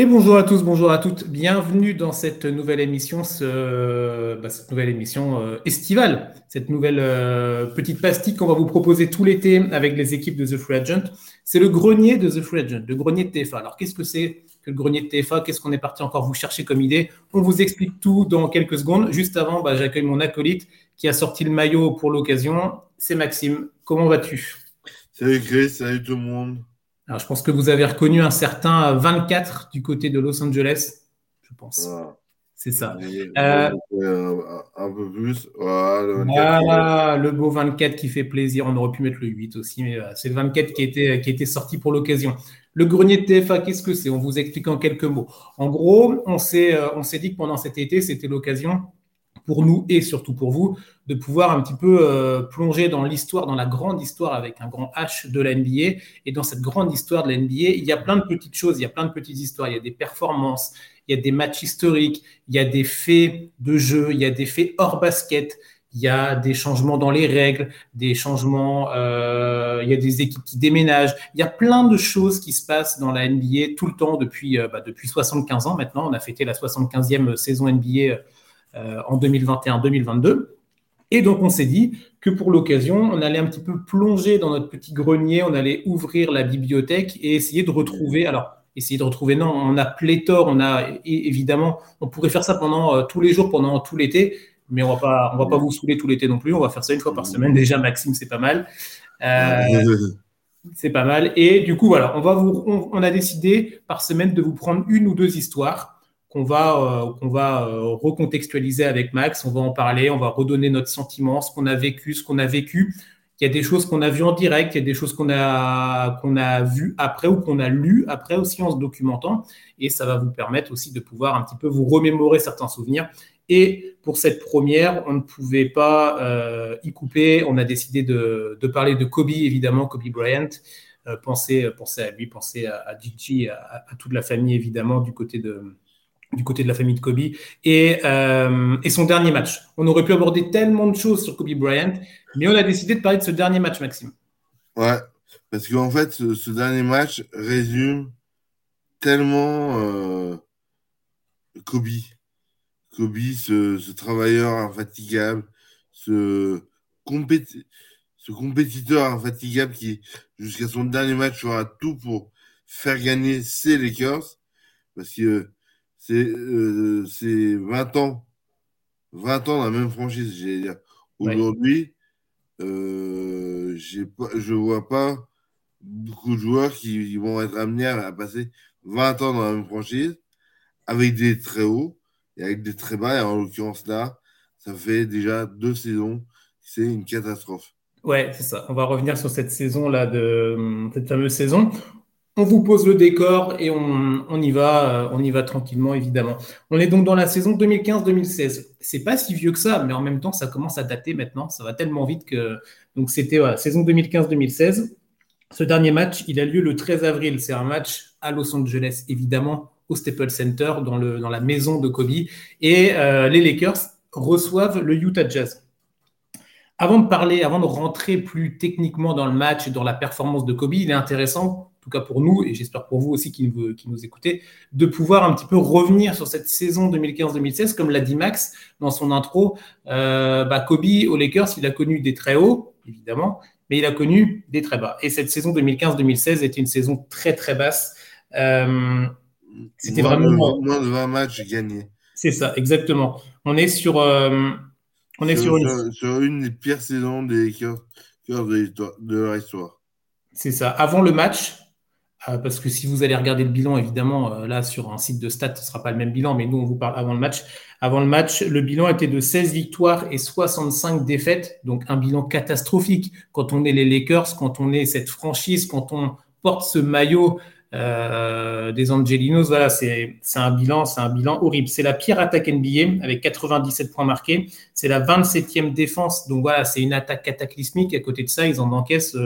Et bonjour à tous, bonjour à toutes. Bienvenue dans cette nouvelle émission, bah, cette nouvelle émission euh, estivale, cette nouvelle euh, petite pastille qu'on va vous proposer tout l'été avec les équipes de The Free Agent. C'est le grenier de The Free Agent, le grenier de TFA. Alors qu'est-ce que c'est que le grenier de TFA Qu'est-ce qu'on est parti encore vous chercher comme idée? On vous explique tout dans quelques secondes. Juste avant, bah, j'accueille mon acolyte qui a sorti le maillot pour l'occasion. C'est Maxime. Comment vas-tu? Salut Chris, salut tout le monde. Alors, je pense que vous avez reconnu un certain 24 du côté de Los Angeles, je pense. C'est ça. Euh, un peu plus. Voilà, le, beau 24 qui fait plaisir. On aurait pu mettre le 8 aussi, mais euh, c'est le 24 qui était, qui était sorti pour l'occasion. Le grenier de TFA, qu'est-ce que c'est? On vous explique en quelques mots. En gros, on s'est euh, dit que pendant cet été, c'était l'occasion pour nous et surtout pour vous, de pouvoir un petit peu euh, plonger dans l'histoire, dans la grande histoire avec un grand H de la NBA. Et dans cette grande histoire de la NBA, il y a plein de petites choses, il y a plein de petites histoires, il y a des performances, il y a des matchs historiques, il y a des faits de jeu, il y a des faits hors basket, il y a des changements dans les règles, des changements, euh, il y a des équipes qui déménagent, il y a plein de choses qui se passent dans la NBA tout le temps depuis, euh, bah, depuis 75 ans maintenant. On a fêté la 75e saison NBA en 2021-2022. Et donc, on s'est dit que pour l'occasion, on allait un petit peu plonger dans notre petit grenier, on allait ouvrir la bibliothèque et essayer de retrouver. Alors, essayer de retrouver, non, on a pléthore, on a évidemment, on pourrait faire ça pendant euh, tous les jours, pendant tout l'été, mais on va pas, on va pas vous saouler tout l'été non plus. On va faire ça une fois par semaine. Déjà, Maxime, c'est pas mal. Euh, c'est pas mal. Et du coup, voilà, on va vous, on a décidé par semaine de vous prendre une ou deux histoires qu'on va, euh, va euh, recontextualiser avec Max. On va en parler, on va redonner notre sentiment, ce qu'on a vécu, ce qu'on a vécu. Il y a des choses qu'on a vues en direct, il y a des choses qu'on a, a vues après ou qu'on a lues après aussi en se documentant. Et ça va vous permettre aussi de pouvoir un petit peu vous remémorer certains souvenirs. Et pour cette première, on ne pouvait pas euh, y couper. On a décidé de, de, parler de Kobe, évidemment, Kobe Bryant. Pensez, à lui, pensez à, à Gigi, à, toute la famille, évidemment, du côté de, du côté de la famille de Kobe, et, euh, et, son dernier match. On aurait pu aborder tellement de choses sur Kobe Bryant, mais on a décidé de parler de ce dernier match, Maxime. Ouais, parce qu'en fait, ce, dernier match résume tellement euh, Kobe. Kobe, ce, travailleur infatigable, ce, ce compétiteur infatigable qui, jusqu'à son dernier match, fera tout pour faire gagner ses Lakers. Parce que c'est 20 euh, ans. 20 ans dans la même franchise, j'allais dire. Aujourd'hui, euh, je ne vois pas beaucoup de joueurs qui, vont être amenés à, passer 20 ans dans la même franchise avec des très hauts et avec des très bas. Et en l'occurrence là, ça fait déjà deux saisons. C'est une catastrophe. Ouais, c'est ça. On va revenir sur cette saison-là, de cette fameuse saison on vous pose le décor et on, y va, euh, on y va tranquillement, évidemment. On est donc dans la saison 2015-2016. C'est pas si vieux que ça, mais en même temps, ça commence à dater maintenant. Ça va tellement vite que. Donc, c'était la saison 2015-2016. Ce dernier match, il a lieu le 13 avril. C'est un match à Los Angeles, évidemment, au Staples Center, dans, la maison de Kobe. Et euh, les Lakers reçoivent le Utah Jazz. Avant de parler, avant de rentrer plus techniquement dans le match dans la performance de Kobe, il est intéressant tout cas pour nous, et j'espère pour vous aussi qui nous, qui nous écoutez, de pouvoir un petit peu revenir sur cette saison 2015-2016, comme l'a dit Max dans son intro. Euh, bah, Kobe aux Lakers, il a connu des très hauts, évidemment, mais il a connu des très bas. Et cette saison 2015-2016 était une saison très très basse. Euh, c'était vraiment moins de 20 matchs gagnés. C'est ça, exactement. On est sur, euh, on est sur, une... sur, une... des pires saisons des Lakers de, de leur histoire. C'est ça. Avant le match, parce que si vous allez regarder le bilan, évidemment, euh, là, sur un site de stats, ce ne sera pas le même bilan, mais nous, on vous parle avant le match. Avant le match, le bilan était de 16 victoires et 65 défaites, donc un bilan catastrophique. Quand on est les Lakers, quand on est cette franchise, quand on porte ce maillot euh, des Angelinos, voilà, c'est un bilan, c'est un bilan horrible. C'est la pire attaque NBA avec 97 points marqués. C'est la 27e défense, donc voilà, c'est une attaque cataclysmique. À côté de ça, ils en encaissent,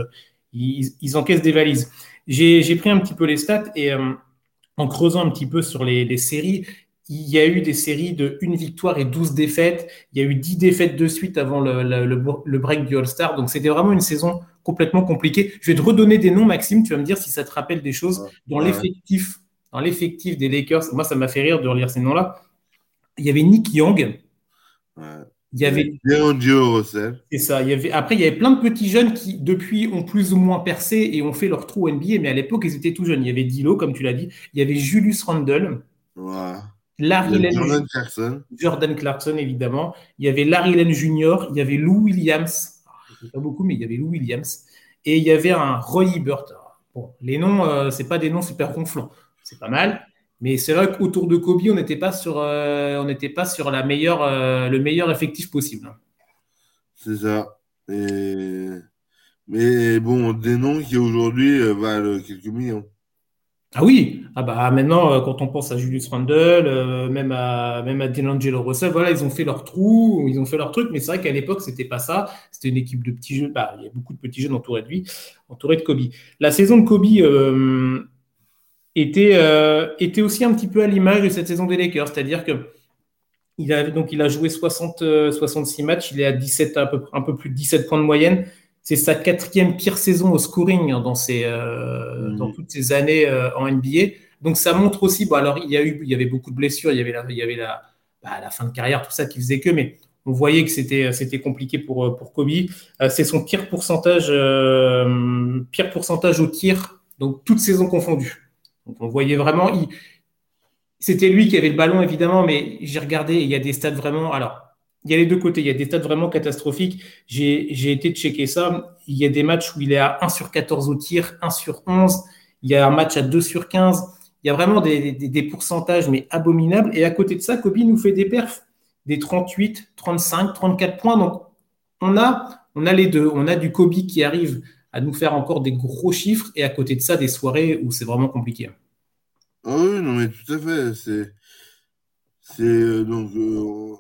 ils encaissent des valises. J'ai pris un petit peu les stats et euh, en creusant un petit peu sur les, séries, il y a eu des séries de une victoire et 12 défaites. Il y a eu 10 défaites de suite avant le, le, break du All-Star. Donc, c'était vraiment une saison complètement compliquée. Je vais te redonner des noms, Maxime. Tu vas me dire si ça te rappelle des choses dans l'effectif dans l'effectif des Lakers, moi ça m'a fait rire de relire ces noms-là. Il y avait Nick Young. Il y avait. C'est ça. Il y avait, après, il y avait plein de petits jeunes qui, depuis, ont plus ou moins percé et ont fait leur trou NBA, mais à l'époque, ils étaient tout jeunes. Il y avait Dilo, comme tu l'as dit. Il y avait Julius Randle. Larry Jordan Clarkson. Jordan Clarkson, évidemment. Il y avait Larry Lane Jr. Il y avait Lou Williams. Ah, pas beaucoup, mais il y avait Lou Williams. Et il y avait un Roy Hibbert. Bon, les noms, euh, c'est pas des noms super gonflants. C'est pas mal. Mais c'est vrai qu'autour de Kobe, on n'était pas sur, euh, on n'était pas sur la meilleure, euh, le meilleur effectif possible. C'est ça. Mais bon, des noms qui aujourd'hui euh, valent quelques millions. Ah oui, ah bah maintenant quand on pense à Julius Randle, même à même à D'Angelo Russell, voilà, ils ont fait leur trou, ils ont fait leur truc, mais c'est vrai qu'à l'époque c'était pas ça. C'était une équipe de petits jeunes. Bah, il y a beaucoup de petits jeunes entourés de lui, entourés de Kobe. La saison de Kobe était, euh, était aussi un petit peu à l'image de cette saison des Lakers, c'est-à-dire que il a, donc, il a joué 60, 66 euh, matchs, il est à 17, un peu, un peu plus de 17 points de moyenne. C'est sa quatrième pire saison au scoring hein, dans, ces, euh, mmh. dans toutes ces années en NBA. Donc ça montre aussi, bon, alors il y, a eu, il y avait beaucoup de blessures, il y avait la, il y avait la, bah, la fin de carrière, tout ça qui faisait que, mais on voyait que c'était, c'était compliqué pour, pour Kobe. c'est son pire pourcentage, pire pourcentage au tir, donc toutes saisons confondues on voyait vraiment, c'était lui qui avait le ballon évidemment, mais j'ai regardé, il y a des stats vraiment. Alors, il y a les deux côtés, il y a des stats vraiment catastrophiques. J'ai été checker ça. Il y a des matchs où il est à 1 sur 14 au tir, 1 sur 11. Il y a un match à 2 sur 15. Il y a vraiment des, pourcentages, mais abominables. Et à côté de ça, Kobe nous fait des perfs, des 38, 35, 34 points. Donc, on a, on a les deux. On a du Kobe qui arrive à nous faire encore des gros chiffres et à côté de ça, des soirées où c'est vraiment compliqué. Ah oui, non, mais tout à fait. C'est, c'est euh, donc, euh,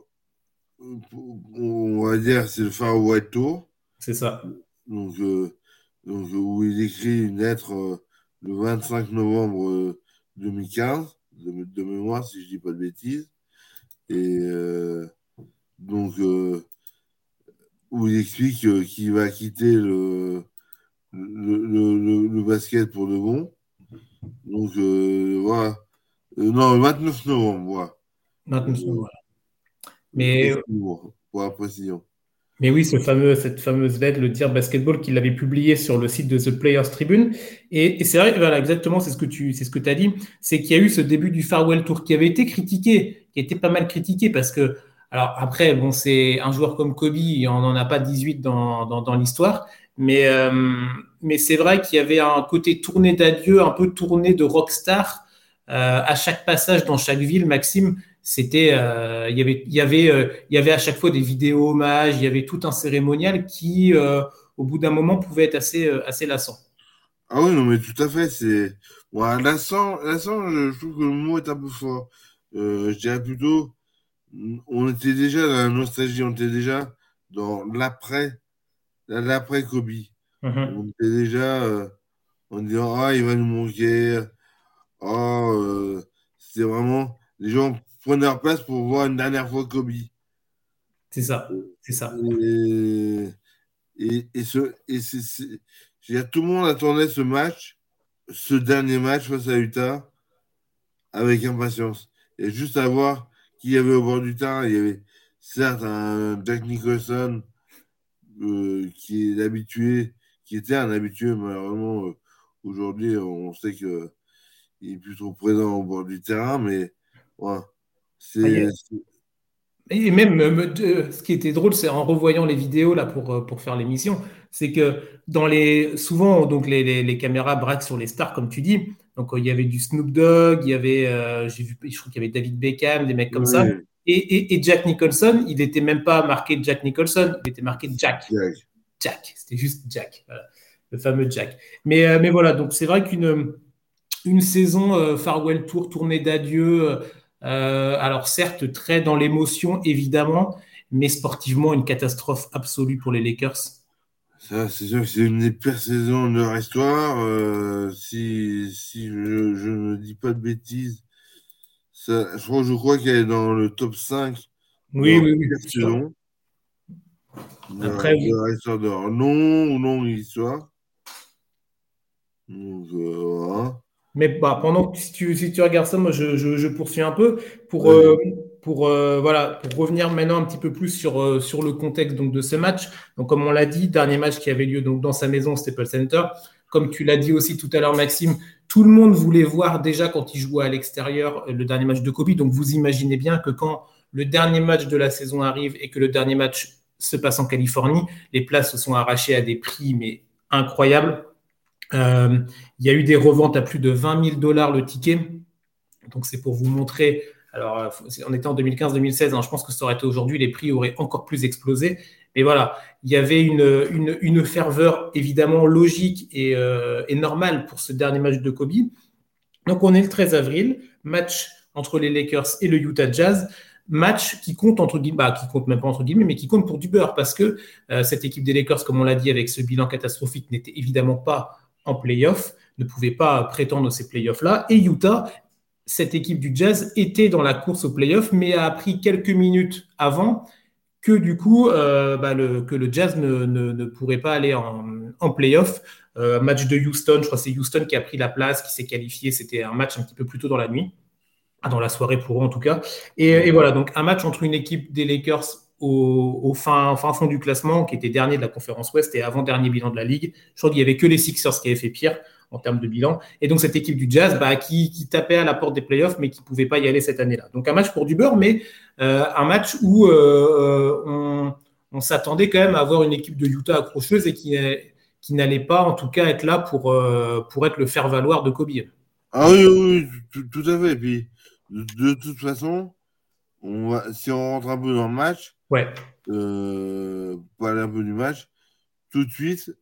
on va dire, c'est le Far White Tour. C'est ça. Donc, euh, donc, où il écrit une lettre le 25 novembre 2015, de, de, mémoire, si je dis pas de bêtises. Et donc, où il explique qu'il va quitter le, le, le, basket pour de bon. Donc, euh, voilà. Euh, non, 29 novembre, voilà. 29 novembre. Mais, pour la précision. Mais oui, ce fameux, cette fameuse lettre, le tir basketball, qu'il avait publié sur le site de The Players Tribune. Et, c'est vrai, voilà, exactement, c'est ce que tu c'est ce que as dit, c'est qu'il y a eu ce début du Farewell Tour qui avait été critiqué, qui était pas mal critiqué parce que, alors après, bon, c'est un joueur comme Kobe, on n'en a pas 18 dans, dans, l'histoire, mais, euh, mais c'est vrai qu'il y avait un côté tourné d'adieu, un peu tourné de rockstar. Euh, à chaque passage dans chaque ville, Maxime, c'était, euh, il y avait, il y avait, il y avait à chaque fois des vidéos hommages, il y avait tout un cérémonial qui, au bout d'un moment, pouvait être assez, assez lassant. Ah oui, non, mais tout à fait. C'est ouais, lassant, lassant. Je trouve que le mot est un peu fort. je dirais plutôt, on était déjà dans la nostalgie, on était déjà dans l'après l'après Kobe. Mm-hmm. On était déjà euh, en disant Ah, il va nous manquer. Ah, euh, c'était vraiment. Les gens prenaient leur place pour voir une dernière fois Kobe. C'est ça. C'est ça. Et, et, et, ce, et c'est, tout le monde attendait ce match, ce dernier match face à Utah, avec impatience. Et juste à voir qui y avait au bord du terrain. Il y avait certes un Jack Nicholson euh, qui est habitué, qui était un habitué, malheureusement, euh, aujourd'hui, on sait qu'il est plus trop présent au bord du terrain, mais voilà. C'est. Et même, ce qui était drôle, c'est en revoyant les vidéos là pour, euh, pour faire l'émission, c'est que dans les, souvent, donc les, les, caméras braquent sur les stars, comme tu dis. Donc, il y avait du Snoop Dogg, il y avait, j'ai vu, je crois qu'il y avait David Beckham, des mecs comme ça. Et, Jack Nicholson, il n'était même pas marqué Jack Nicholson, il était marqué Jack. Jack, c'était juste Jack, le fameux Jack. Mais, euh, mais voilà, donc c'est vrai qu'une une saison euh, Farewell Tour, tournée d'adieu, euh, alors certes très dans l'émotion évidemment, mais sportivement une catastrophe absolue pour les Lakers. Ça, c'est sûr que c'est une des pires saisons de leur histoire. si, si je, ne dis pas de bêtises, je crois, je crois qu'elle est dans le top 5. Oui, oui, oui. Après, de histoire de non ou non histoire. Donc, euh, voilà. Mais bah, pendant que si tu, si tu regardes ça, moi je, je, poursuis un peu pour, euh, pour, euh, voilà, pour revenir maintenant un petit peu plus sur, euh, sur le contexte donc, de ce match. Donc, comme on l'a dit, dernier match qui avait lieu donc, dans sa maison, Staples Center. Comme tu l'as dit aussi tout à l'heure, Maxime, tout le monde voulait voir déjà quand il jouait à l'extérieur le dernier match de Kobe. Donc, vous imaginez bien que quand le dernier match de la saison arrive et que le dernier match se passe en Californie, les places se sont arrachées à des prix mais incroyables. Euh, il y a eu des reventes à plus de 20 000 dollars le ticket. Donc, c'est pour vous montrer. Alors, euh, on était en 2015-2016. Hein, je pense que ça aurait été aujourd'hui, les prix auraient encore plus explosé. Mais voilà, il y avait une, une, ferveur évidemment logique et, euh, et, normale pour ce dernier match de Kobe. Donc, on est le 13 avril, match entre les Lakers et le Utah Jazz match qui compte entre guillemets, bah, qui compte même pas entre guillemets, mais qui compte pour du beurre parce que cette équipe des Lakers, comme on l'a dit, avec ce bilan catastrophique, n'était évidemment pas en playoff, ne pouvait pas prétendre ces playoffs-là. Et Utah, cette équipe du Jazz, était dans la course aux playoffs, mais a appris quelques minutes avant que du coup, euh, bah, le, que le Jazz ne, pourrait pas aller en, en playoff. Euh, match de Houston, je crois que c'est Houston qui a pris la place, qui s'est qualifié. C'était un match un petit peu plus tôt dans la nuit, ah, dans la soirée pour eux en tout cas. Et, et voilà, donc un match entre une équipe des Lakers au, fin, fond du classement, qui était dernier de la conférence Ouest et avant-dernier bilan de la Ligue. Je crois qu'il n'y avait que les Sixers qui avaient fait pire en termes de bilan. Et donc cette équipe du Jazz bah, qui, tapait à la porte des playoffs, mais qui ne pouvait pas y aller cette année-là. Donc un match pour du beurre, mais euh, un match où euh, on, on s'attendait quand même à avoir une équipe de Utah accrocheuse et qui, qui n'allait pas en tout cas être là pour, euh, pour être le faire-valoir de Kobe. Ah oui, oui, tout, à fait. Et puis, de, toute façon, on va, si on rentre un peu dans le match, Ouais. Euh, aller un peu du match, tout de suite,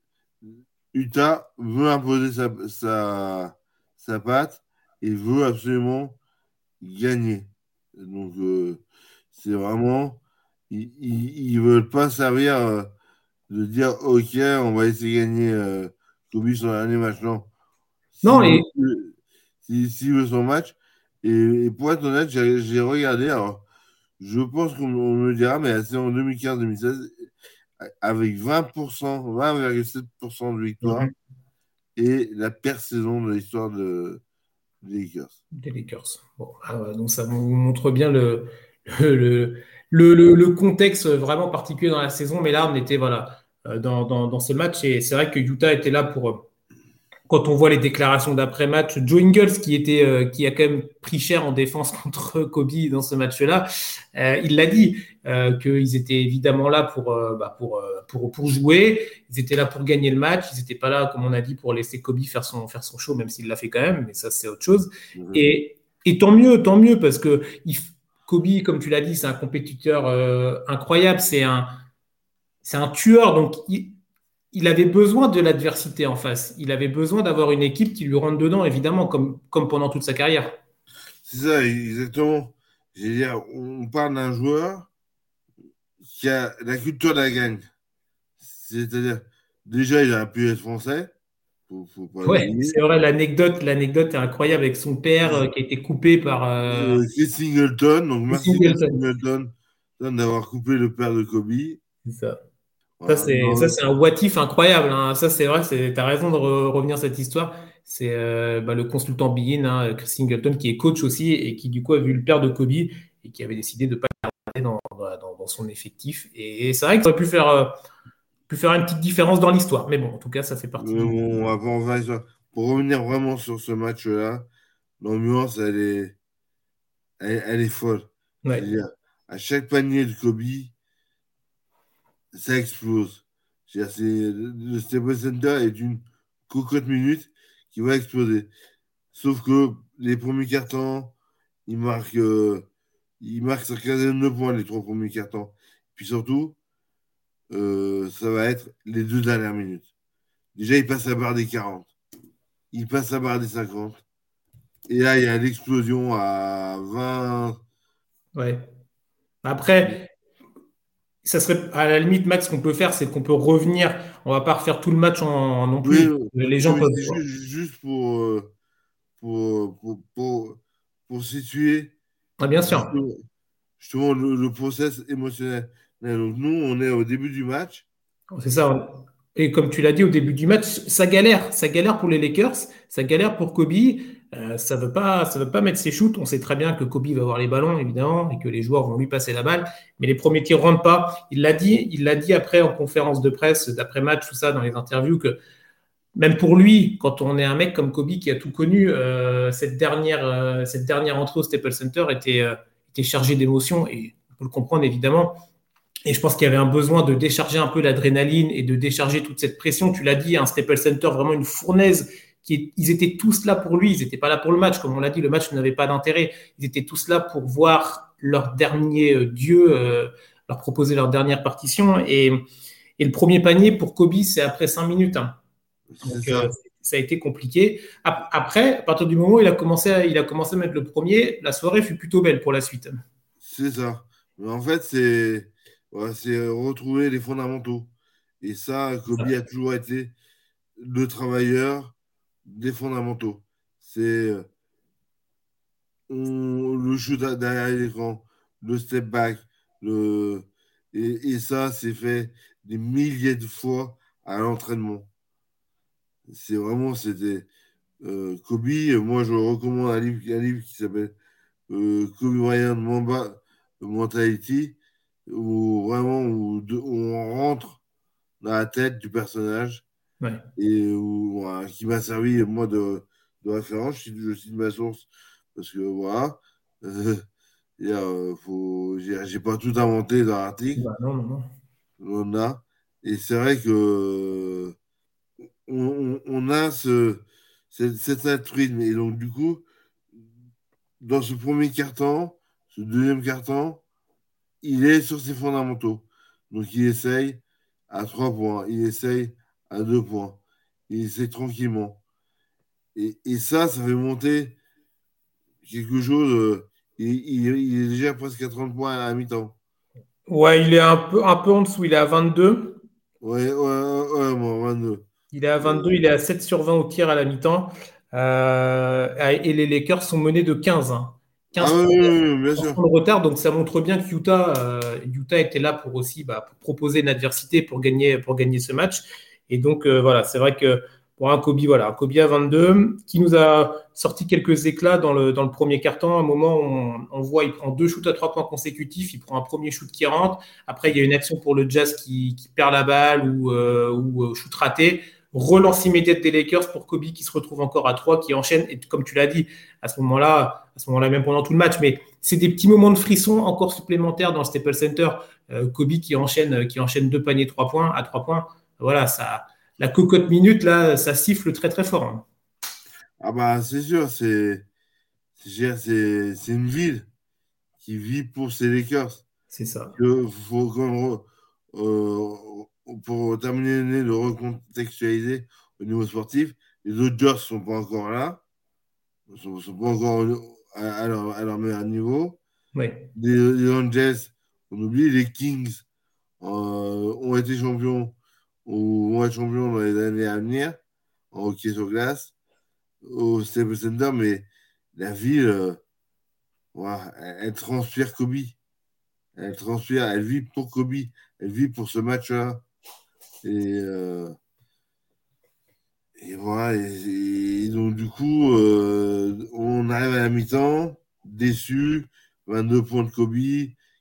Utah veut imposer sa, sa, sa patte et veut absolument gagner. Donc, euh, c'est vraiment. Ils ne veulent pas servir euh, de dire OK, on va essayer de gagner euh, Kobe son dernier match. Non. Non. S'il veut son match. Et, et, pour être honnête, j'ai regardé. Alors, je pense qu'on me dira, mais c'est en 2015-2016, avec 20%, 20,7% de victoire, mhm. et la pire saison de l'histoire de, des Lakers. Des Lakers. Bon, ah donc ça vous montre bien le, le, le, le, contexte vraiment particulier dans la saison, mais là, on était voilà, euh, dans, dans, dans ce match, et c'est vrai que Utah était là pour quand on voit les déclarations d'après-match, Joe Ingles, qui, était, euh, qui a quand même pris cher en défense contre Kobe dans ce match-là, euh, il l'a dit, euh, qu'ils étaient évidemment là pour, bah, pour, pour, pour, jouer, ils étaient là pour gagner le match, ils n'étaient pas là, comme on a dit, pour laisser Kobe faire son, faire son show, même s'il l'a fait quand même, mais ça, c'est autre chose. Mhm. Et, et tant mieux, tant mieux, parce que il, Kobe, comme tu l'as dit, c'est un compétiteur incroyable, c'est un, c'est un tueur, donc il, il avait besoin de l'adversité en face. Il avait besoin d'avoir une équipe qui lui rentre dedans, évidemment, comme, comme pendant toute sa carrière. C'est ça, exactement. Dire, on parle d'un joueur qui a la culture de la gagne. C'est-à-dire, déjà, il a pu être français. Oui, c'est vrai, l'anecdote, l'anecdote est incroyable avec son père euh, qui a été coupé par. Euh... euh Singleton, donc merci Singleton d'avoir coupé le père de Kobe. C'est ça. Ça, c'est, un watif incroyable. Hein. Ça, c'est vrai, tu as raison de revenir à cette histoire. C'est euh, bah, le consultant Bean, hein, Chris Singleton, qui est coach aussi et qui, du coup, a vu le père de Kobe et qui avait décidé de ne pas le garder dans, son effectif. Et, c'est vrai que ça aurait pu faire, euh, pu faire une petite différence dans l'histoire. Mais bon, en tout cas, ça fait partie. pour revenir vraiment sur ce match-là, l'ambiance, elle est, elle, est folle. À chaque panier de Kobe, ça explose. Le Staples Center est une cocotte minute qui va exploser. Sauf que les premiers cartons, ils marquent, euh, ils marquent sur 15 points les trois premiers cartons. Puis surtout, euh, ça va être les deux dernières minutes. Déjà, il passe la barre des 40. Il passe la barre des 50. Et là, il y a l'explosion à 20. Ouais. Après, ça serait à la limite, Max, ce qu'on peut faire, c'est qu'on peut revenir. On va pas refaire tout le match en, non plus. les gens peuvent. Juste, euh, pour, pour, pour, pour, situer. Ah, bien sûr. Justement, le, le, process émotionnel. Donc, nous, on est au début du match. C'est ça. Et comme tu l'as dit au début du match, ça galère. Ça galère pour les Lakers, ça galère pour Kobe. Euh, ça ne veut, pas, veut pas mettre ses shoots. On sait très bien que Kobe va avoir les ballons, évidemment, et que les joueurs vont lui passer la balle. Mais les premiers tirs ne rentrent pas. Il l'a dit, il l'a dit après en conférence de presse, d'après-match, tout ça, dans les interviews, que même pour lui, quand on est un mec comme Kobe qui a tout connu, euh, cette, dernière, euh, cette dernière entrée au Staples Center était, était chargée d'émotions. Et on peut le comprendre, évidemment. Et je pense qu'il y avait un besoin de décharger un peu l'adrénaline et de décharger toute cette pression. Tu l'as dit, un Staples Center, vraiment une fournaise ils étaient tous là pour lui, ils n'étaient pas là pour le match. Comme on l'a dit, le match n'avait pas d'intérêt. Ils étaient tous là pour voir leur dernier euh, dieu, euh, leur proposer leur dernière partition. Et, le premier panier pour Kobe, c'est après cinq minutes. Hein. Donc, euh, ça. a été compliqué. Après, à partir du moment où il a, commencé à, il a commencé à mettre le premier, la soirée fut plutôt belle pour la suite. C'est ça. Mais en fait, c'est retrouver les fondamentaux. Et ça, Kobe a toujours été le travailleur, des fondamentaux. C'est le shoot derrière l'écran, le step back, le... Et, ça, c'est fait des milliers de fois à l'entraînement. C'est vraiment, c'était euh, Kobe. Moi, je recommande un livre, un livre qui s'appelle euh, Kobe Bryant Mamba Mentality, où vraiment où on rentre dans la tête du personnage et qui m'a servi, moi, de, de référence. Je cite, ma source parce que voilà. Euh, j'ai pas tout inventé dans l'article. Bah, non, non, non. On a. Et c'est vrai que on, on a ce, cet altruisme. Et donc, du coup, dans ce premier carton, ce deuxième carton, il est sur ses fondamentaux. Donc, il essaye à trois points. Il essaye à deux points. Il essaie tranquillement. Et, et, ça, ça fait monter quelque chose. Euh, il, il, est déjà presque à 30 points à la mi-temps. Ouais, il est un peu, un peu en dessous. Il est à 22. Ouais, ouais, ouais, moi, 22. Il est à 22, il est à 7 sur 20 au tir à la mi-temps. Euh, et les Lakers sont menés de 15. 15 hein. ah, oui, de retard, donc ça montre bien que Utah, euh, Utah était là pour aussi bah, pour proposer une adversité pour gagner, pour gagner ce match. Et donc, euh, voilà, c'est vrai que pour un Kobe, voilà, un Kobe à 22, qui nous a sorti quelques éclats dans le, dans le premier carton. À un moment, on, on voit, il prend deux shoots à trois points consécutifs, il prend un premier shoot qui rentre. Après, il y a une action pour le Jazz qui, qui perd la balle ou, euh, ou shoot raté. Relance immédiate des Lakers pour Kobe qui se retrouve encore à 3, qui enchaîne. Et comme tu l'as dit, à ce moment-là, à ce moment-là, même pendant tout le match, mais c'est des petits moments de frisson encore supplémentaires dans le Staples Center. Kobe qui enchaîne, qui enchaîne deux paniers trois points à trois points voilà, ça, la cocotte minute, là, ça siffle très très fort. Hein. Ah bah c'est sûr, c'est c'est une ville qui vit pour ses Lakers. C'est ça. faut euh, pour terminer de recontextualiser au niveau sportif, les Dodgers ne sont pas encore là, ne sont, sont, pas encore à, leur, meilleur niveau. Oui. Les, Angels, on oublie, les Kings euh, ont été champions ou vont être champions dans les années à venir en hockey sur glace au Staples Center, mais la ville, euh, elle, transpire Kobe. Elle transpire, elle vit pour Kobe, elle vit pour ce match-là. Et, euh, et voilà, et, donc du coup, euh, on arrive à la mi-temps, déçu, 22 points de Kobe,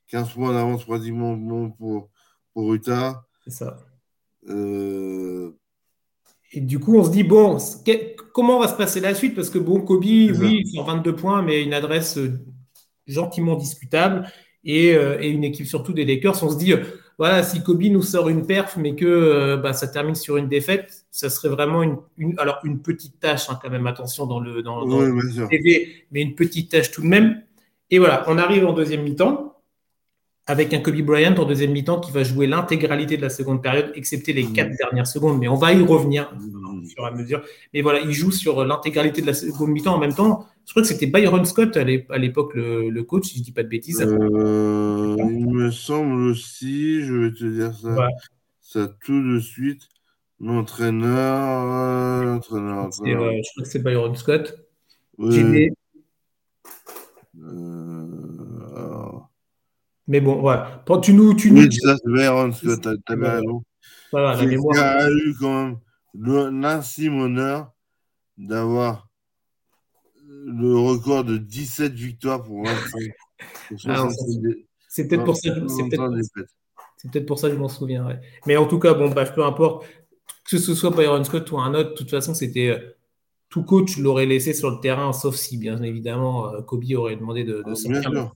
15 points d'avance pratiquement pour, pour Utah. C'est ça. Euh, et du coup, on se dit, bon, comment va se passer la suite? Parce que, bon, Kobe, oui, il 22 points, mais une adresse gentiment discutable euh, et, une équipe surtout des Lakers. On se dit, voilà, si Kobe nous sort une perf, mais que bah, ça termine sur une défaite, ça serait vraiment une, alors une petite tâche, hein, quand même, attention dans le, dans, TV, mais une petite tâche tout de même. Et voilà, on arrive en deuxième mi-temps avec un Kobe Bryant en deuxième mi-temps qui va jouer l'intégralité de la seconde période, excepté les quatre mmh. dernières secondes. Mais on va y revenir au fur et à mesure. Mais voilà, il joue sur l'intégralité de la seconde mi-temps en même temps. Je crois que c'était Byron Scott à l'époque le, coach, si je ne dis pas de bêtises. Euh, il me semble aussi, je vais te dire ça, ça tout de suite. L'entraîneur, l'entraîneur. Euh, je crois que c'est Byron Scott. Oui. Mais bon, voilà. Tu nous, tu nous... Oui, ça, c'est vrai, parce que tu as, raison. Voilà, la mémoire. a eu quand même l'insime honneur d'avoir le record de 17 victoires pour 25. Ah, c'est peut-être pour ça. C'est peut-être pour ça que je m'en souviens. Mais en tout cas, bon, bref, peu importe. Que ce soit Byron Scott ou un autre, de toute façon, c'était. Euh, tout coach l'aurait laissé sur le terrain, sauf si, bien évidemment, euh, Kobe aurait demandé de, de sortir.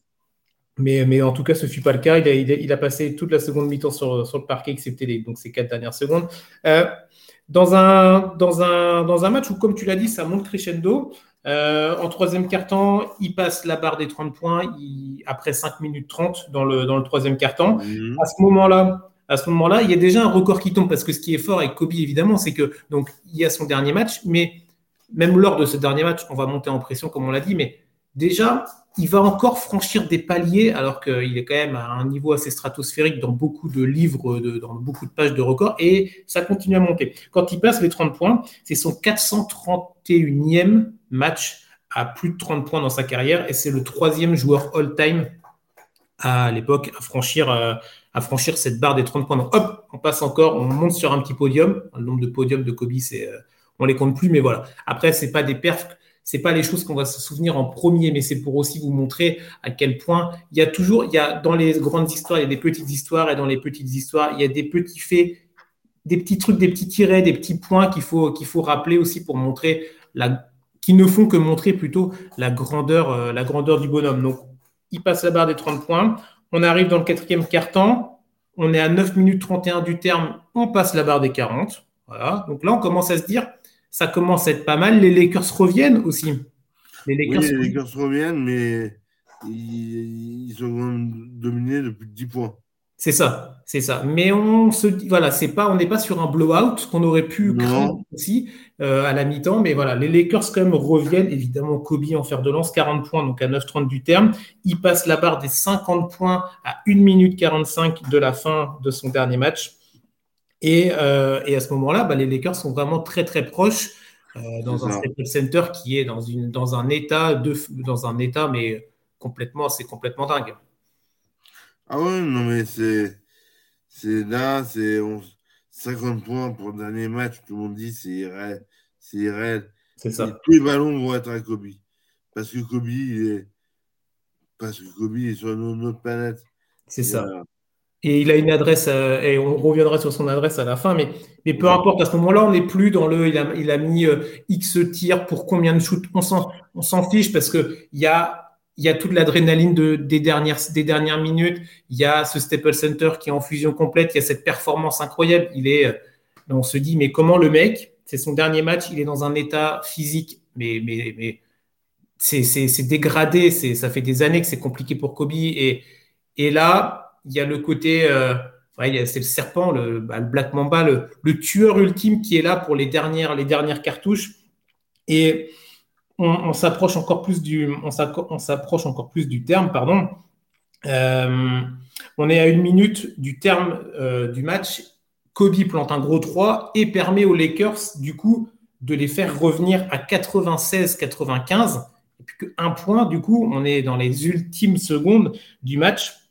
Mais, mais en tout cas, ce ne fut pas le cas. Il a, il a, passé toute la seconde mi-temps sur, sur, le parquet, excepté les, donc, ces quatre dernières secondes. Euh, dans, un, dans, un, dans un match où, comme tu l'as dit, ça monte crescendo, euh, en troisième quart-temps, il passe la barre des 30 points après 5 minutes 30 dans le, dans le troisième quart-temps. Mhm. À ce moment-là, à ce moment-là, il y a déjà un record qui tombe parce que ce qui est fort avec Kobe, évidemment, c'est que donc il y a son dernier match, mais même lors de ce dernier match, on va monter en pression, comme on l'a dit, mais déjà, il va encore franchir des paliers alors qu'il est quand même à un niveau assez stratosphérique dans beaucoup de livres, dans beaucoup de pages de records, et ça continue à monter. Quand il passe les 30 points, c'est son 431e match à plus de 30 points dans sa carrière, et c'est le troisième joueur all-time à l'époque à franchir, euh, cette barre des 30 points. Donc hop, on passe encore, on monte sur un petit podium. Le nombre de podiums de Kobe, c'est, euh, on les compte plus, mais voilà. Après, c'est pas des perfs c'est pas les choses qu'on va se souvenir en premier, mais c'est pour aussi vous montrer à quel point il y a toujours, il y a dans les grandes histoires, il y a des petites histoires, et dans les petites histoires, il y a des petits faits, des petits trucs, des petits tirets, des petits points qu'il faut, qu'il faut rappeler aussi pour montrer la, qui ne font que montrer plutôt la grandeur, euh, la grandeur du bonhomme. Donc, il passe la barre des 30 points. On arrive dans le quatrième quart-temps. On est à 9 minutes 31 du terme. On passe la barre des 40. Voilà. Donc là, on commence à se dire, ça commence à être pas mal. Les Lakers reviennent aussi. Les Lakers, oui, les Lakers reviennent, mais ils, ils ont dominé depuis 10 points. C'est ça, c'est ça. Mais on se dit, voilà, c'est pas, on n'est pas sur un blowout qu'on aurait pu craindre aussi euh, à la mi-temps. Mais voilà, les Lakers quand même reviennent. Évidemment, Kobe en fer de lance, 40 points, donc à 9,30 du terme. Il passe la barre des 50 points à 1 minute 45 de la fin de son dernier match. Euh, et, à ce moment-là, bah, les Lakers sont vraiment très très proches euh, dans un Staples Center qui est dans, une, dans un état de, dans un état mais complètement c'est complètement dingue. Ah ouais non mais c'est c'est là c'est 50 points pour le dernier match tout le monde dit c'est irréel c'est irréel. C'est ça. tous les ballons vont être à Kobe parce que Kobe est parce que Kobe est sur une autre planète. C'est ça. Et il a une adresse, euh, et on reviendra sur son adresse à la fin, mais, mais peu importe, à ce moment-là, on n'est plus dans le, il a, il a mis euh, X tirs pour combien de shoots, on s'en fiche parce qu'il y a, y a toute l'adrénaline de, des, dernières, des dernières minutes, il y a ce Staples Center qui est en fusion complète, il y a cette performance incroyable, il est, euh, on se dit, mais comment le mec, c'est son dernier match, il est dans un état physique, mais, mais, mais c'est dégradé, ça fait des années que c'est compliqué pour Kobe, et, et là, il y a le côté, euh, c'est le serpent, le, bah, Black Mamba, le, tueur ultime qui est là pour les dernières, les dernières cartouches. Et on, s'approche encore plus du, on s'approche encore plus du terme, pardon. Euh, on est à une minute du terme euh, du match. Kobe plante un gros 3 et permet aux Lakers, du coup, de les faire revenir à 96-95. Et puis qu'un point, du coup, on est dans les ultimes secondes du match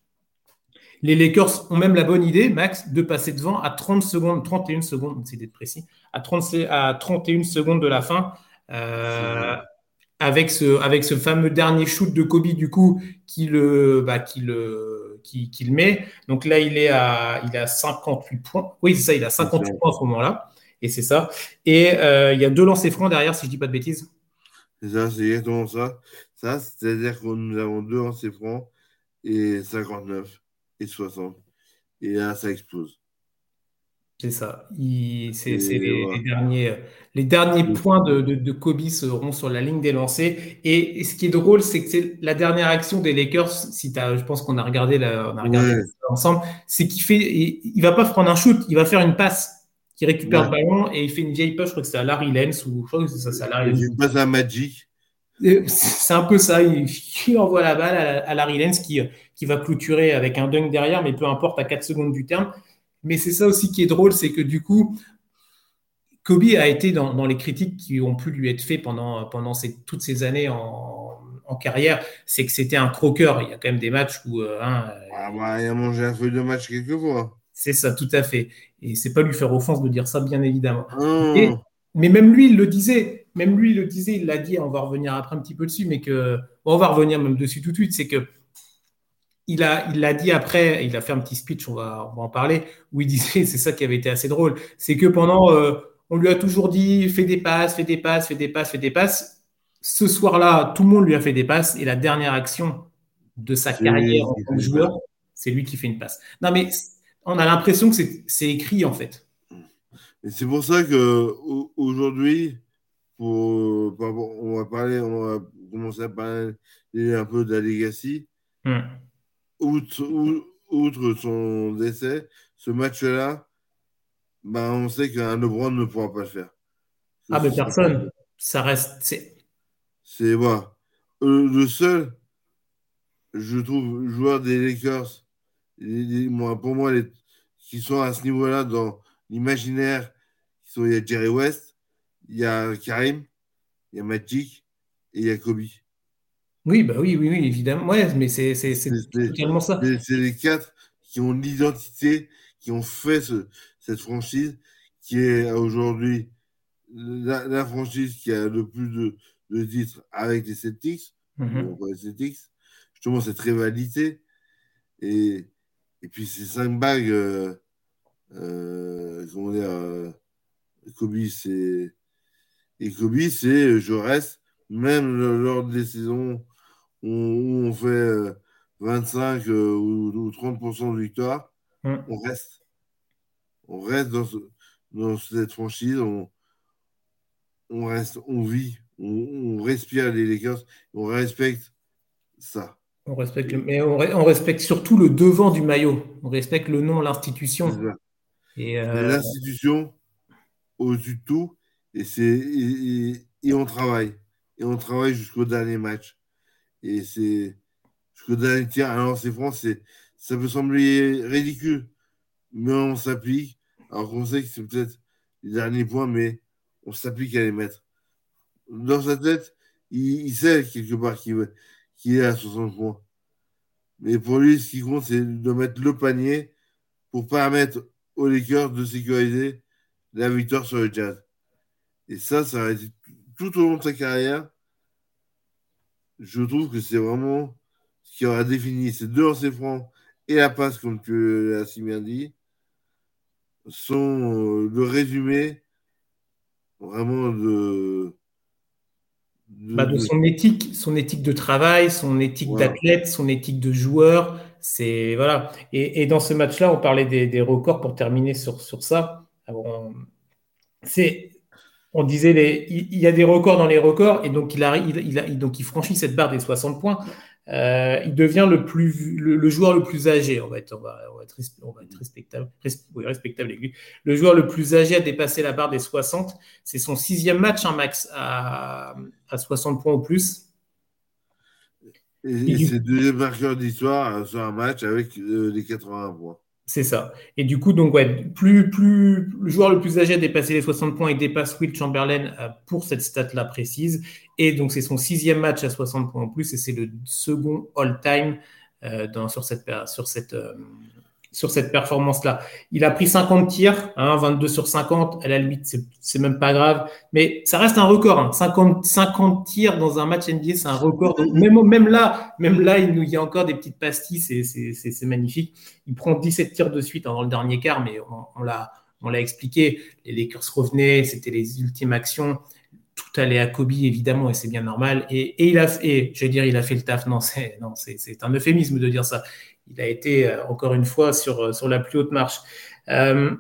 les Lakers ont même la bonne idée, Max, de passer devant à 30 secondes, 31 secondes, c'est d'être précis, à, 30, à 31 secondes de la fin. Euh, avec ce, avec ce fameux dernier shoot de Kobe, du coup, qui le, bah, qui le, qui, qui, le met. Donc là, il est à, il à 58 points. Oui, c'est ça, il a 58 points à ce moment-là. Et c'est ça. Et euh, il y a deux lancers francs derrière, si je ne dis pas de bêtises. C'est ça, c'est exactement ça. Ça, c'est-à-dire que nous avons deux lancers francs et 59 et 60. Et là, ça explose. C'est ça. C'est les, derniers, les derniers points de, de, Kobe seront sur la ligne des lancers. Et, ce qui est drôle, c'est que c'est la dernière action des Lakers. Si je pense qu'on a regardé, on a regardé ensemble. C'est qu'il fait, il, va pas prendre un shoot, il va faire une passe. qui récupère le ballon et il fait une vieille passe. Je crois que c'est à Larry Lenz ou je crois que c'est ça, c'est à Larry Lenz. Une passe à Magic. C'est un peu ça. Il, envoie la balle à, Larry Lenz qui, qui va clôturer avec un dunk derrière, mais peu importe à 4 secondes du terme. Mais c'est ça aussi qui est drôle, c'est que du coup, Kobe a été dans, les critiques qui ont pu lui être faites pendant, pendant toutes ces années en, carrière, c'est que c'était un croqueur. Il y a quand même des matchs où. Euh, hein, ah bah, il a mangé un feuille de match quelquefois. C'est ça, tout à fait. Et c'est pas lui faire offense de dire ça, bien évidemment. mais même lui, il le disait même lui le disait, il l'a dit, on va revenir après un petit peu dessus, mais que on va revenir même dessus tout de suite, c'est que il a, il l'a dit après, il a fait un petit speech, on va, on va en parler, où il disait, c'est ça qui avait été assez drôle, c'est que pendant, euh, on lui a toujours dit, fais des passes, fais des passes, fais des passes, fais des passes. Ce soir-là, tout le monde lui a fait des passes, et la dernière action de sa carrière en tant que joueur, c'est lui qui fait une passe. Non, mais on a l'impression que c'est écrit en fait. Et c'est pour ça que aujourd'hui, on va parler, on va commencer à parler un peu de la legacy. Hmm. Outre, outre, son décès, ce match-là, ben, on sait qu'un LeBron ne pourra pas le faire. Ah, mais personne. Ça reste. C'est voilà. Euh, le seul, je trouve, joueur des Lakers, pour moi, les, qui sont à ce niveau-là dans l'imaginaire, il y a Jerry West, il y a Karim, il y a Magic et il y a Kobe. Oui, bah oui, oui, oui, évidemment. Ouais, mais c'est totalement ça. C'est les quatre qui ont l'identité, qui ont fait cette franchise, qui est aujourd'hui la, franchise qui a le plus de, de titres avec les Celtics, mm les Celtics, justement cette rivalité. Et, et puis ces cinq bagues, euh, euh, comment dire, euh, Kobe, c'est. Et Kobe, c'est je reste, même lors des saisons où on fait 25 ou, 30% de victoire, mm. on reste. On reste dans, dans cette franchise, on, on reste, on vit, on, respire les Lakers, on respecte ça. On respecte, mais on, respecte surtout le devant du maillot. On respecte le nom, l'institution. Et euh, L'institution au-dessus de tout, et, c'est, et, on travaille. Et on travaille jusqu'au dernier match. Et c'est jusqu'au dernier tir. Alors, c'est français. Ça peut sembler ridicule, mais on s'applique. Alors qu'on sait que c'est peut-être les derniers points, mais on s'applique à les mettre. Dans sa tête, il, sait quelque part qu'il, qu'il est à 60 points. Mais pour lui, ce qui compte, c'est de mettre le panier pour permettre aux Lakers de sécuriser la victoire sur le Jazz. Et ça, ça a été tout au long de sa carrière. Je trouve que c'est vraiment ce qui aura défini ces deux lancers francs et la passe, comme tu l'as si bien dit, sont euh, le résumé vraiment de, bah, de son éthique, son éthique de travail, son éthique d'athlète, son éthique de joueur. C'est voilà. Et, dans ce match-là, on parlait des, records pour terminer sur, sur ça. on, c'est, on disait les, il, y a des records dans les records et donc il arrive, il, donc il franchit cette barre des 60 points. Euh, il devient le, plus, le, joueur le plus âgé. On va être, on va, on va être, respectable, respectable avec lui. Le joueur le plus âgé à dépasser la barre des 60. C'est son sixième match, un max, à, à 60 points ou plus. Et, c'est deuxième marqueur d'histoire sur un match avec euh, les 80 points. C'est ça. Et du coup, donc, ouais, plus, plus, le joueur le plus âgé a dépassé les 60 points et dépasse Will Chamberlain euh, pour cette stat-là précise. Et donc, c'est son sixième match à 60 points en plus et c'est le second all-time euh, sur cette, sur cette, euh, sur cette performance-là. Il a pris 50 tirs, 22 hein, sur 50. À la limite, c'est même pas grave. Mais ça reste un record. 50, hein. 50 tirs dans un match NBA, c'est un record. même, là, même là, il, y a encore des petites pastilles. C'est magnifique. Il prend 17 tirs de suite hein, dans le dernier quart, mais on, l'a expliqué. Les Lakers revenaient, c'était les ultimes actions tout allait à Kobe évidemment et c'est bien normal et, il a et je veux dire il a fait le taf non c'est un euphémisme de dire ça il a été euh, encore une fois sur, euh, sur la plus haute marche. Euh,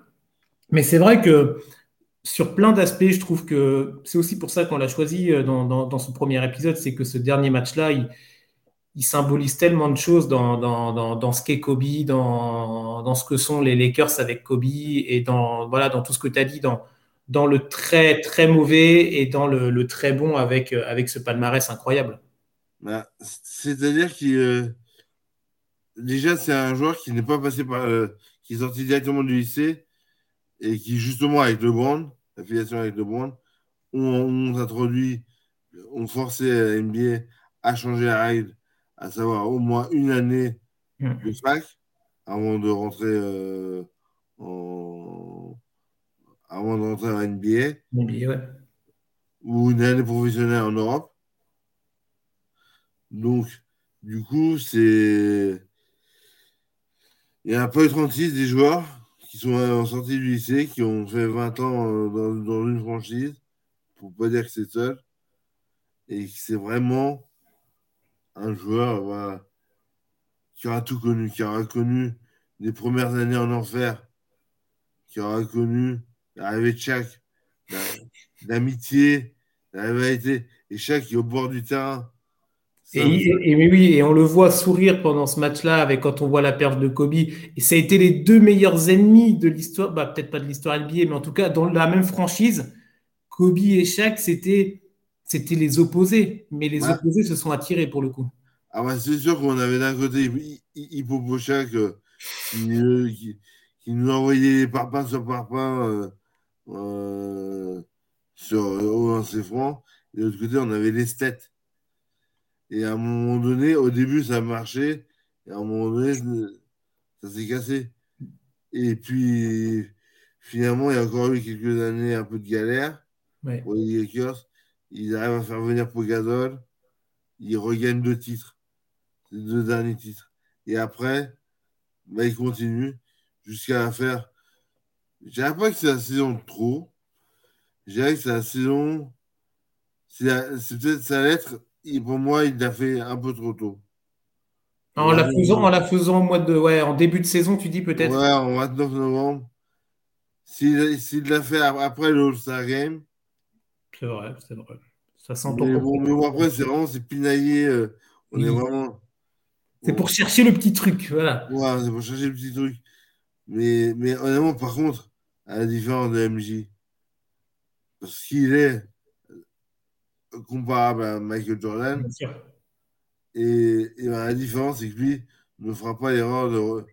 mais c'est vrai que sur plein d'aspects, je trouve que c'est aussi pour ça qu'on l'a choisi dans, dans, ce premier épisode, c'est que ce dernier match-là, il, symbolise tellement de choses dans, dans, ce qu'est Kobe, dans, ce que sont les Lakers avec Kobe et dans, voilà, dans tout ce que tu as dit, dans, dans le très très mauvais et dans le, très bon avec, avec ce palmarès incroyable. Bah, c'est-à-dire qu'il déjà, c'est un joueur qui n'est pas passé par. Euh, qui est sorti directement du lycée et qui, justement, avec le Brand, l'affiliation avec le Brand, ont, introduit, ont forcé la NBA à changer la règle, à savoir au moins une année mm. de fac avant de rentrer euh, en. avant de rentrer en NBA. NBA ouais. ou une année professionnelle en Europe. Donc, du coup, c'est. Il y a un peu 36 des joueurs qui sont en sortie du lycée, qui ont fait 20 ans euh, dans, une franchise, pour pas dire que c'est seul, et c'est vraiment un joueur qui aura tout connu, qui aura connu les premières années en enfer, qui aura connu l'arrivée de chaque, l'amitié, la rivalité, et chaque qui est au bord du terrain. Et, oui, et on le voit sourire pendant ce match-là, avec quand on voit la perte de Kobe. Et ça a été les deux meilleurs ennemis de l'histoire, bah, peut-être pas de l'histoire NBA, mais en tout cas dans la même franchise. Kobe et Shaq, c'était, c'était les opposés, mais les opposés se sont attirés pour le coup. Ah bah c'est sûr qu'on avait d'un côté Hippo Shaq euh, qui, qui, nous envoyait parpaing sur parpaing euh, euh, sur au ses francs. Et de l'autre côté, on avait les têtes et à un moment donné, au début, ça marchait. Et à un moment donné, ça s'est cassé. Et puis, finalement, il y a encore eu quelques années un peu de galère pour les Lakers. Ils arrivent à faire venir Pogadol. Ils regagnent deux titres. Les deux derniers titres. Et après, bah, ils continuent jusqu'à faire. Je dirais pas que c'est la saison de trop. Je dirais que c'est la saison. C'est peut-être sa lettre pour moi, il l'a fait un peu trop tôt. En la faisant, en la faisant au mois de, ouais, en début de saison, tu dis peut-être. Ouais, en 29 novembre. S'il l'a fait après le All-Star Game. C'est vrai, c'est vrai. Ça s'entend. Mais, bon, mais bon, après, c'est vraiment, c'est pinaillé. Euh, on est vraiment. C'est pour chercher le petit truc, voilà. Ouais, c'est pour chercher le petit truc. Mais, mais honnêtement, par contre, à la différence de MJ, parce qu'il est comparable à Michael Jordan. Et, et ben, la différence, c'est que lui ne fera pas l'erreur de.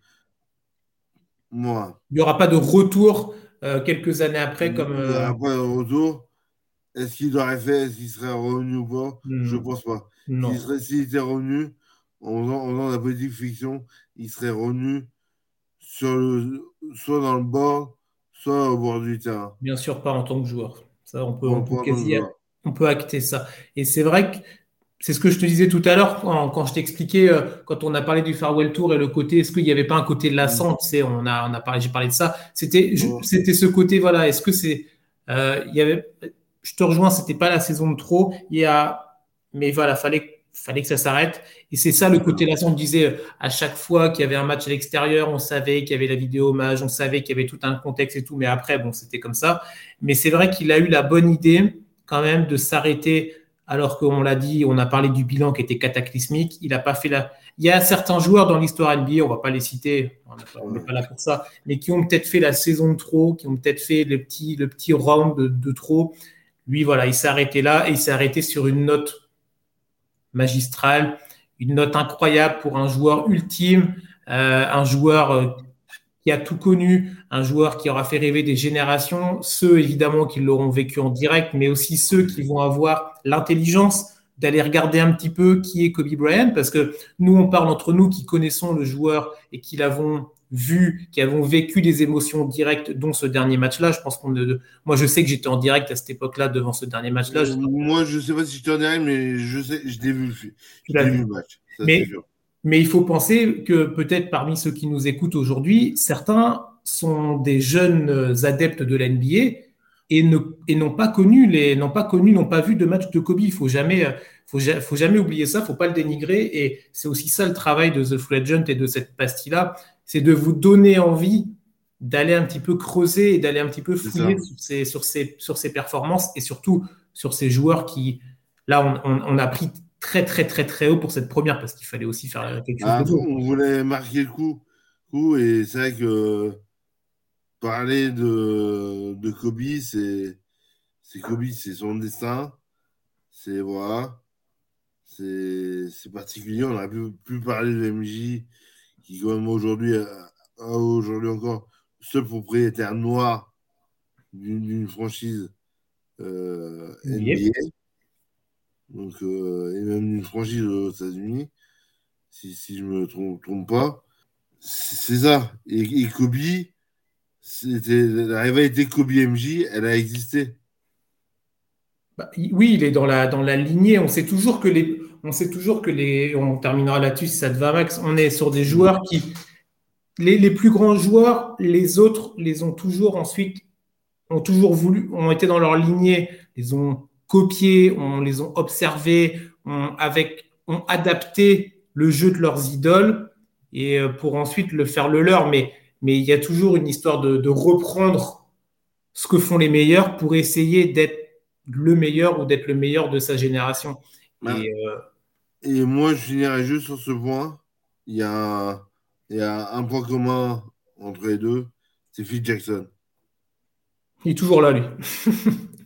Moi. Il n'y aura pas de retour euh, quelques années après. comme, Il n'y aura euh, pas de retour. Est-ce qu'il aurait fait Est-ce qu'il serait revenu ou pas? Hmm. Je ne pense pas. S'il était revenu, en faisant, la politique fiction, il serait revenu sur le, soit dans le bord, soit au bord du terrain. Bien sûr, pas en tant que joueur. Ça, on peut, on peut quasi, on peut acter ça. Et c'est vrai que c'est ce que je te disais tout à l'heure quand, je t'expliquais, euh, quand on a parlé du Farewell Tour et le côté, est-ce qu'il n'y avait pas un côté de la mm. c'est on a, on a parlé, j'ai parlé de ça. C'était, c'était ce côté, voilà. Est-ce que c'est, euh, il y avait, je te rejoins, c'était pas la saison de trop. Il y a, mais voilà, fallait, fallait que ça s'arrête. Et c'est ça le côté lassant. On disait euh, à chaque fois qu'il y avait un match à l'extérieur, on savait qu'il y avait la vidéo hommage, on savait qu'il y avait tout un contexte et tout. Mais après, bon, c'était comme ça. Mais c'est vrai qu'il a eu la bonne idée quand même de s'arrêter alors qu'on l'a dit, on a parlé du bilan qui était cataclysmique. Il n'a pas fait la. Il y a certains joueurs dans l'histoire NBA, on ne va pas les citer, on n'est pas, là pour ça, mais qui ont peut-être fait la saison de trop, qui ont peut-être fait le petit, le petit round de, trop. Lui, voilà, il s'est arrêté là et il s'est arrêté sur une note magistrale, une note incroyable pour un joueur ultime, euh, un joueur euh, qui a tout connu, un joueur qui aura fait rêver des générations, ceux évidemment qui l'auront vécu en direct, mais aussi ceux qui vont avoir l'intelligence d'aller regarder un petit peu qui est Kobe Bryant, parce que nous, on parle entre nous qui connaissons le joueur et qui l'avons vu, qui avons vécu des émotions directes, dont ce dernier match-là. Je pense qu'on moi, je sais que j'étais en direct à cette époque-là devant ce dernier match-là. Moi, je ne sais pas si j'étais en direct, mais je sais, je l'ai vu, je l'ai vu le match. mais, mais il faut penser que peut-être parmi ceux qui nous écoutent aujourd'hui, certains sont des jeunes adeptes de l'NBA et n'ont pas connu les n'ont pas connu n'ont pas vu de match de Kobe. Il faut jamais faut, faut jamais oublier ça. Faut pas le dénigrer et c'est aussi ça le travail de The Full Agent et de cette pastille là, c'est de vous donner envie d'aller un petit peu creuser et d'aller un petit peu fouiller sur ces, sur, ces, sur ces performances et surtout sur ces joueurs qui là on, on a pris très, très, très, très haut pour cette première parce qu'il fallait aussi faire quelque chose. Ah, on voulait marquer le coup. coup et c'est vrai que parler de, de Kobe, c'est Kobe, c'est son destin. C'est voilà. C'est particulier. On aurait pu, pu, parler de MJ qui, quand même, aujourd'hui, aujourd'hui encore, ce propriétaire noir d'une franchise euh, NBA donc, euh, et même une franchise aux États-Unis, si, je me trompe, pas. C'est ça. Et, Kobe, c'était la rivalité Kobe MJ, elle a existé. Bah, oui, il est dans la, dans la lignée. On sait toujours que les. On sait toujours que les. On terminera là-dessus si ça te va, Max. On est sur des joueurs qui. Les, les, plus grands joueurs, les autres les ont toujours ensuite. ont toujours voulu. ont été dans leur lignée, les ont copiés, on les ont observés, ont, avec, ont adapté le jeu de leurs idoles et euh, pour ensuite le faire le leur. Mais, mais il y a toujours une histoire de, de reprendre ce que font les meilleurs pour essayer d'être le meilleur ou d'être le meilleur de sa génération. Et, euh, et, moi, je finirais juste sur ce point. Il y a, il y a un point commun entre les deux, c'est Phil Jackson. Il est toujours là, lui.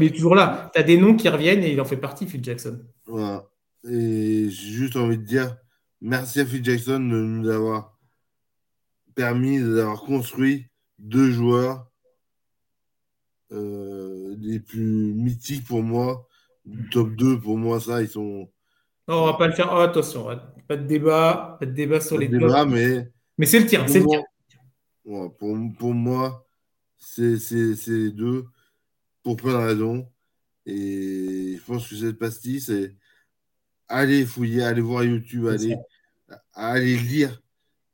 il est toujours là. Tu as des noms qui reviennent et il en fait partie, Phil Jackson. Voilà. Et j'ai juste envie de dire merci à Phil Jackson de nous avoir permis d'avoir construit deux joueurs euh, les plus mythiques pour moi. Top 2 pour moi, ça, ils sont. Non, on va pas le faire. Oh, attention, pas de débat, pas de débat sur les débat, mais. Mais c'est le tien, c'est le tien. pour, pour, moi, c'est les deux pour plein de raisons. Et je pense que cette pastille, c'est aller fouiller, aller voir YouTube, aller, aller lire,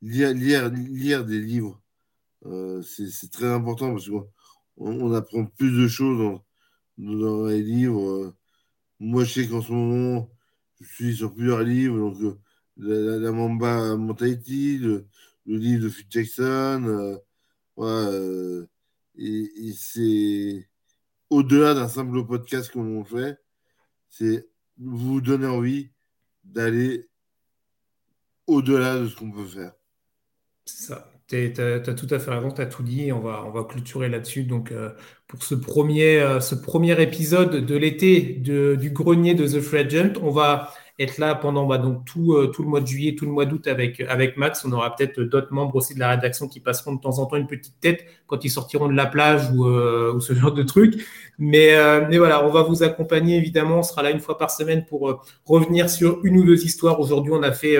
lire, lire, lire des livres. Euh, c'est très important parce que on, apprend plus de choses dans, les livres. Moi, je sais qu'en ce moment, je suis sur plusieurs livres, donc euh, la, Mamba Mentality, le, livre de Phil Jackson, euh, euh, et, c'est au-delà d'un simple podcast qu'on fait, c'est vous donner envie d'aller au-delà de ce qu'on peut faire. C'est ça. Tu as, tout à fait raison, tu as tout dit. On va, on clôturer là-dessus. Donc, euh, pour ce premier, euh, ce premier épisode de l'été du grenier de The Free Agent, on va être là pendant bah, donc tout, euh, tout le mois de juillet, tout le mois d'août avec, avec Max. On aura peut-être d'autres membres aussi de la rédaction qui passeront de temps en temps une petite tête quand ils sortiront de la plage ou, ou ce genre de trucs. Mais, mais voilà, on va vous accompagner évidemment. On sera là une fois par semaine pour revenir sur une ou deux histoires. Aujourd'hui, on a fait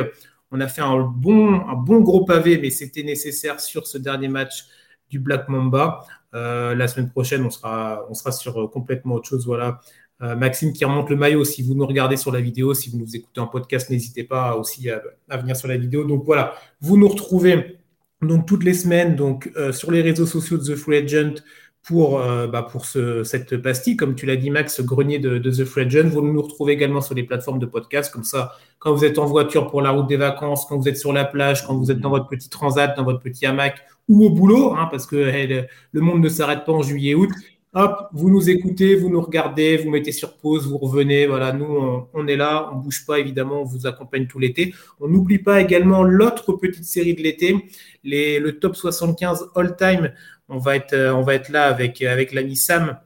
on a fait un bon, un bon gros pavé, mais c'était nécessaire sur ce dernier match du Black Mamba. Euh, la semaine prochaine, on sera, on sera sur euh, complètement autre chose. Voilà. Euh, Maxime qui remonte le maillot. Si vous nous regardez sur la vidéo, si vous nous écoutez en podcast, n'hésitez pas aussi à, venir sur la vidéo. Donc voilà, vous nous retrouvez donc toutes les semaines donc sur les réseaux sociaux de The Free Agent pour, euh, bah, pour ce, cette pastille, comme tu l'as dit, Max, grenier de, The Free Vous nous retrouvez également sur les plateformes de podcast, comme ça, quand vous êtes en voiture pour la route des vacances, quand vous êtes sur la plage, quand vous êtes dans votre petit transat, dans votre petit hamac ou au boulot, hein, parce que le, monde ne s'arrête pas en juillet-août. Hop, vous nous écoutez, vous nous regardez, vous mettez sur pause, vous revenez. Voilà, nous, on, est là, on bouge pas, évidemment, on vous accompagne tout l'été. On n'oublie pas également l'autre petite série de l'été, le top 75 all-time euh, on va être là avec, avec l'ami Sam.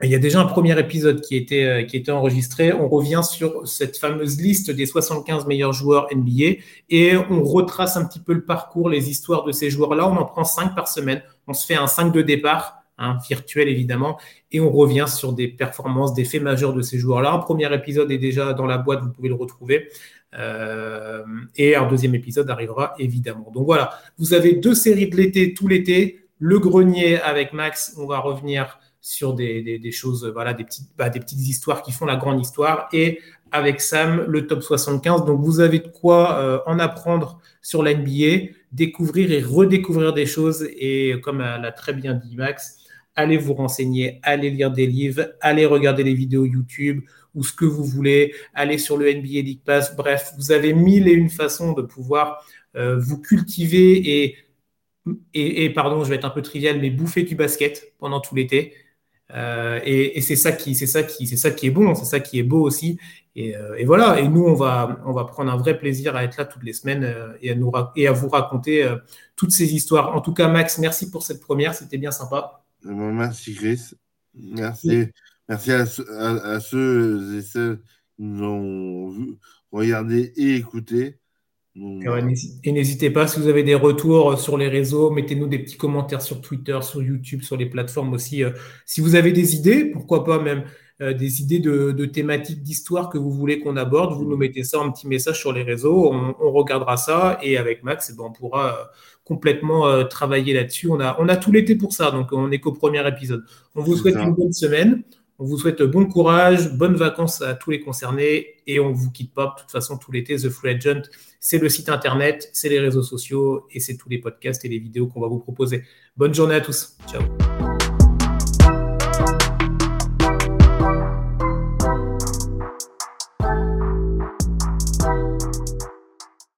Il y a déjà un premier épisode qui était, euh, qui enregistré. On revient sur cette fameuse liste des 75 meilleurs joueurs NBA et on retrace un petit peu le parcours, les histoires de ces joueurs-là. On en prend 5 par semaine. On se fait un 5 de départ, hein, virtuel évidemment, et on revient sur des performances, des faits majeurs de ces joueurs-là. Un premier épisode est déjà dans la boîte, vous pouvez le retrouver. Euh, et un deuxième épisode arrivera évidemment. Donc voilà, vous avez deux séries de l'été tout l'été le grenier avec Max, on va revenir sur des, choses, voilà, des petites, bah, des petites histoires qui font la grande histoire. Et avec Sam, le top 75. Donc, vous avez de quoi euh, en apprendre sur la NBA, découvrir et redécouvrir des choses. Et comme l'a très bien dit Max, allez vous renseigner, allez lire des livres, allez regarder les vidéos YouTube ou ce que vous voulez, allez sur le NBA League Pass. Bref, vous avez mille et une façons de pouvoir euh, vous cultiver et et, pardon, je vais être un peu trivial, mais bouffer du basket pendant tout l'été. Euh, et, c'est ça qui, c'est ça qui, c'est ça qui est bon, c'est ça qui est beau aussi. Euh, et, voilà. Et nous, on va, on va prendre un vrai plaisir à être là toutes les semaines euh, et à nous et à vous raconter toutes ces histoires. En tout cas, Max, merci pour cette première, c'était bien sympa. Merci Chris, merci, merci à, ceux et celles qui nous ont regardé et écouté. Et n'hésitez pas, si vous avez des retours sur les réseaux, mettez-nous des petits commentaires sur Twitter, sur YouTube, sur les plateformes aussi. Euh. Si vous avez des idées, pourquoi pas même euh, des idées de, thématiques d'histoire que vous voulez qu'on aborde, vous nous mettez ça en petit message sur les réseaux, on, regardera ça et avec Max, eh ben, on pourra complètement travailler là-dessus. On a, on a tout l'été pour ça, donc on n'est qu'au premier épisode. On vous souhaite une bonne semaine. On vous souhaite bon courage, bonnes vacances à tous les concernés et on ne vous quitte pas. De toute façon, tout l'été, The Free Agent, c'est le site internet, c'est les réseaux sociaux et c'est tous les podcasts et les vidéos qu'on va vous proposer. Bonne journée à tous. Ciao.